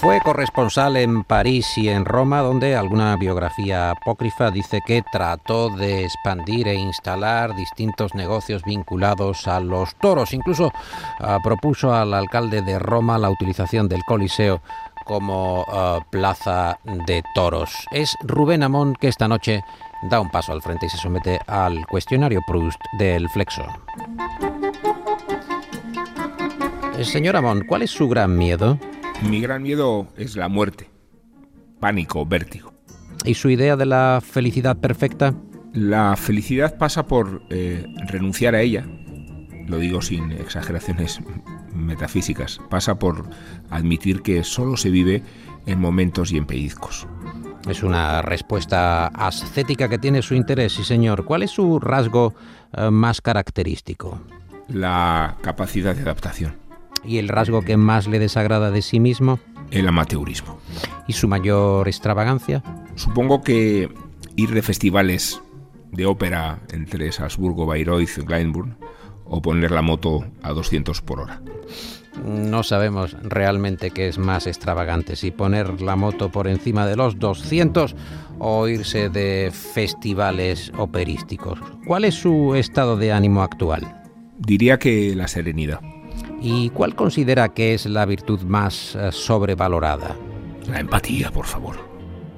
Fue corresponsal en París y en Roma, donde alguna biografía apócrifa dice que trató de expandir e instalar distintos negocios vinculados a los toros. Incluso ah, propuso al alcalde de Roma la utilización del Coliseo como ah, plaza de toros. Es Rubén Amón que esta noche da un paso al frente y se somete al cuestionario Proust del Flexo. Eh, señor Amón, ¿cuál es su gran miedo? Mi gran miedo es la muerte. Pánico, vértigo. ¿Y su idea de la felicidad perfecta? La felicidad pasa por eh, renunciar a ella, lo digo sin exageraciones metafísicas, pasa por admitir que solo se vive en momentos y en pellizcos. Es una respuesta ascética que tiene su interés, sí señor. ¿Cuál es su rasgo eh, más característico? La capacidad de adaptación. ¿Y el rasgo que más le desagrada de sí mismo? El amateurismo. ¿Y su mayor extravagancia? Supongo que ir de festivales de ópera entre Salzburgo, Bayreuth y Glyndebourne o poner la moto a 200 por hora. No sabemos realmente qué es más extravagante, si poner la moto por encima de los 200 o irse de festivales operísticos. ¿Cuál es su estado de ánimo actual? Diría que la serenidad. ¿Y cuál considera que es la virtud más eh, sobrevalorada? La empatía, por favor.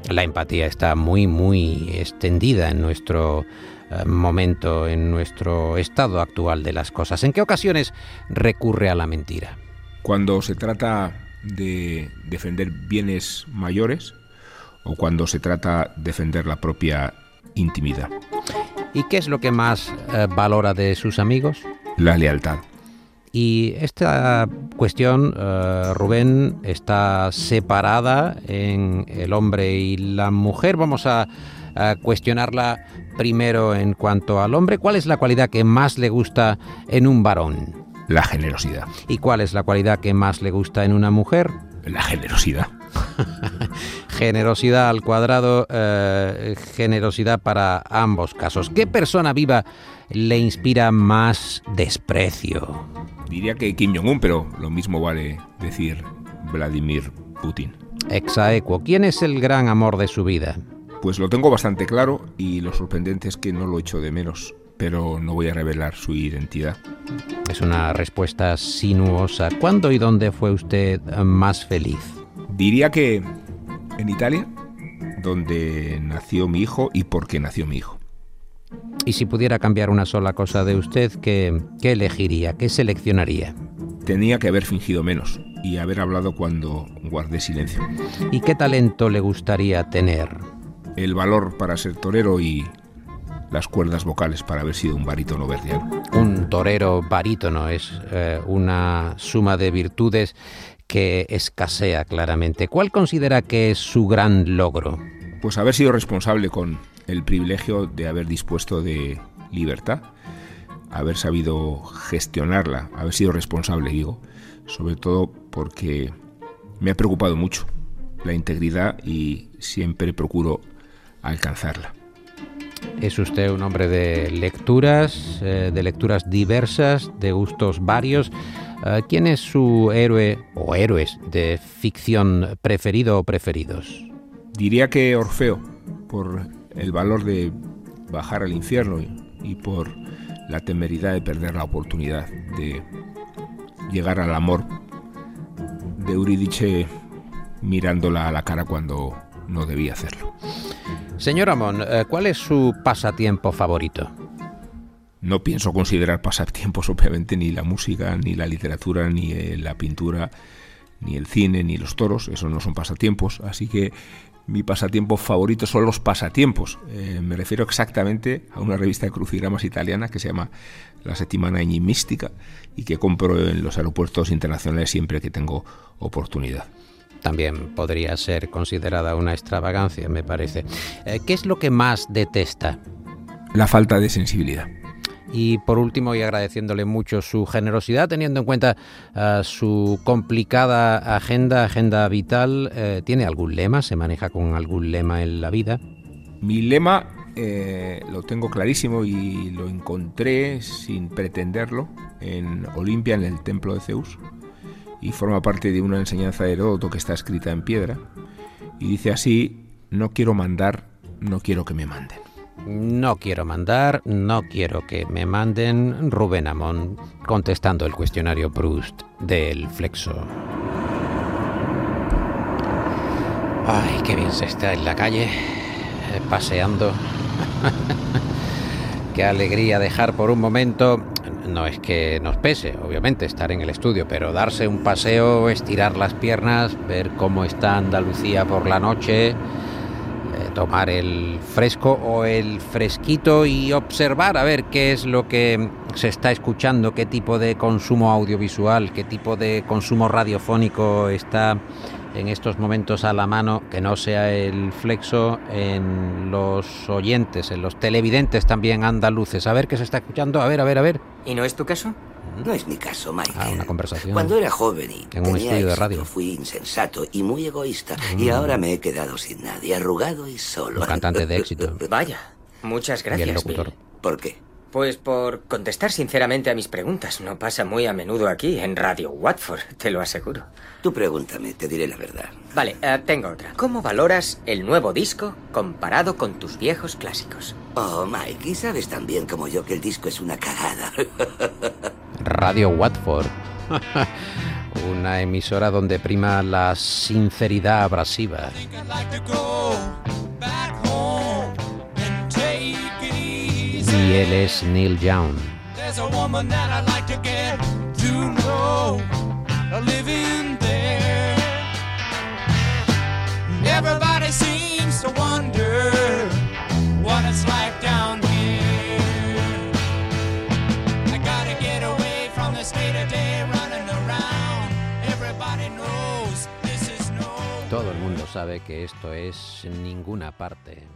La empatía está muy, muy extendida en nuestro eh, momento, en nuestro estado actual de las cosas. ¿En qué ocasiones recurre a la mentira? Cuando se trata de defender bienes mayores o cuando se trata de defender la propia intimidad. ¿Y qué es lo que más eh, valora de sus amigos? La lealtad. Y esta cuestión, eh, Rubén, está separada en el hombre y la mujer. Vamos a, cuestionarla primero en cuanto al hombre. ¿Cuál es la cualidad que más le gusta en un varón? La generosidad. ¿Y cuál es la cualidad que más le gusta en una mujer? La generosidad. generosidad al cuadrado, eh, generosidad para ambos casos. ¿Qué persona viva le inspira más desprecio? Diría que Kim Jong-un, pero lo mismo vale decir Vladimir Putin. Exaequo, ¿quién es el gran amor de su vida? Pues lo tengo bastante claro y lo sorprendente es que no lo echo de menos, pero no voy a revelar su identidad. Es una respuesta sinuosa. ¿Cuándo y dónde fue usted más feliz? Diría que en Italia, donde nació mi hijo y por qué nació mi hijo. Y si pudiera cambiar una sola cosa de usted, ¿qué, elegiría? ¿Qué seleccionaría? Tenía que haber fingido menos y haber hablado cuando guardé silencio. ¿Y qué talento le gustaría tener? El valor para ser torero y las cuerdas vocales para haber sido un barítono verdiano. Un torero barítono es eh, una suma de virtudes que escasea claramente. ¿Cuál considera que es su gran logro? Pues haber sido responsable con el privilegio de haber dispuesto de libertad, haber sabido gestionarla, haber sido responsable, digo, sobre todo porque me ha preocupado mucho la integridad y siempre procuro alcanzarla. Es usted un hombre de lecturas, eh, de lecturas diversas, de gustos varios. Eh, ¿Quién es su héroe o héroes de ficción preferido o preferidos? Diría que Orfeo, por el valor de bajar al infierno y, por la temeridad de perder la oportunidad de llegar al amor de Eurídice mirándola a la cara cuando no debía hacerlo. Señor Amón, eh, ¿cuál es su pasatiempo favorito? No pienso considerar pasatiempos, obviamente, ni la música, ni la literatura, ni eh, la pintura, ni el cine, ni los toros. Esos no son pasatiempos. Así que mi pasatiempo favorito son los pasatiempos. Eh, me refiero exactamente a una revista de crucigramas italiana que se llama La Settimana Mística y que compro en los aeropuertos internacionales siempre que tengo oportunidad. También podría ser considerada una extravagancia, me parece. Eh, ¿Qué es lo que más detesta? La falta de sensibilidad. Y por último, y agradeciéndole mucho su generosidad, teniendo en cuenta eh, su complicada agenda, agenda vital, eh, ¿tiene algún lema? ¿Se maneja con algún lema en la vida? Mi lema eh, lo tengo clarísimo y lo encontré sin pretenderlo en Olimpia, en el templo de Zeus. Y forma parte de una enseñanza de Heródoto que está escrita en piedra. Y dice así, no quiero mandar, no quiero que me manden. No quiero mandar, no quiero que me manden Rubén Amón, contestando el cuestionario Proust del Flexo. Ay, qué bien se está en la calle, eh, paseando. qué alegría dejar por un momento, no es que nos pese, obviamente, estar en el estudio, pero darse un paseo, estirar las piernas, ver cómo está Andalucía por la noche tomar el fresco o el fresquito y observar a ver qué es lo que se está escuchando, qué tipo de consumo audiovisual, qué tipo de consumo radiofónico está en estos momentos a la mano, que no sea el flexo en los oyentes, en los televidentes también andaluces. A ver qué se está escuchando, a ver, a ver, a ver. ¿Y no es tu caso? No es mi caso, Mike. Ah, una conversación. Cuando era joven y en un tenía estudio de radio. fui insensato y muy egoísta. Y ahora me he quedado sin nadie, arrugado y solo. Un cantante de éxito. Vaya, muchas Y gracias. el locutor. Bill. ¿Por qué? Pues por contestar sinceramente a mis preguntas. No pasa muy a menudo aquí, en Radio Watford, te lo aseguro. Tú pregúntame, te diré la verdad. Vale, eh, tengo otra. ¿Cómo valoras el nuevo disco comparado con tus viejos clásicos? Oh, Mike, y sabes tan bien como yo que el disco es una cagada. Radio Watford. Una emisora donde prima la sinceridad abrasiva. Y él es Neil Young. There's a woman that I'd like to get to know, living there. Everybody seems to wonder what it's like down here. I gotta get away from the state of day running around. Everybody knows this is no. Todo el mundo sabe que esto es ninguna parte.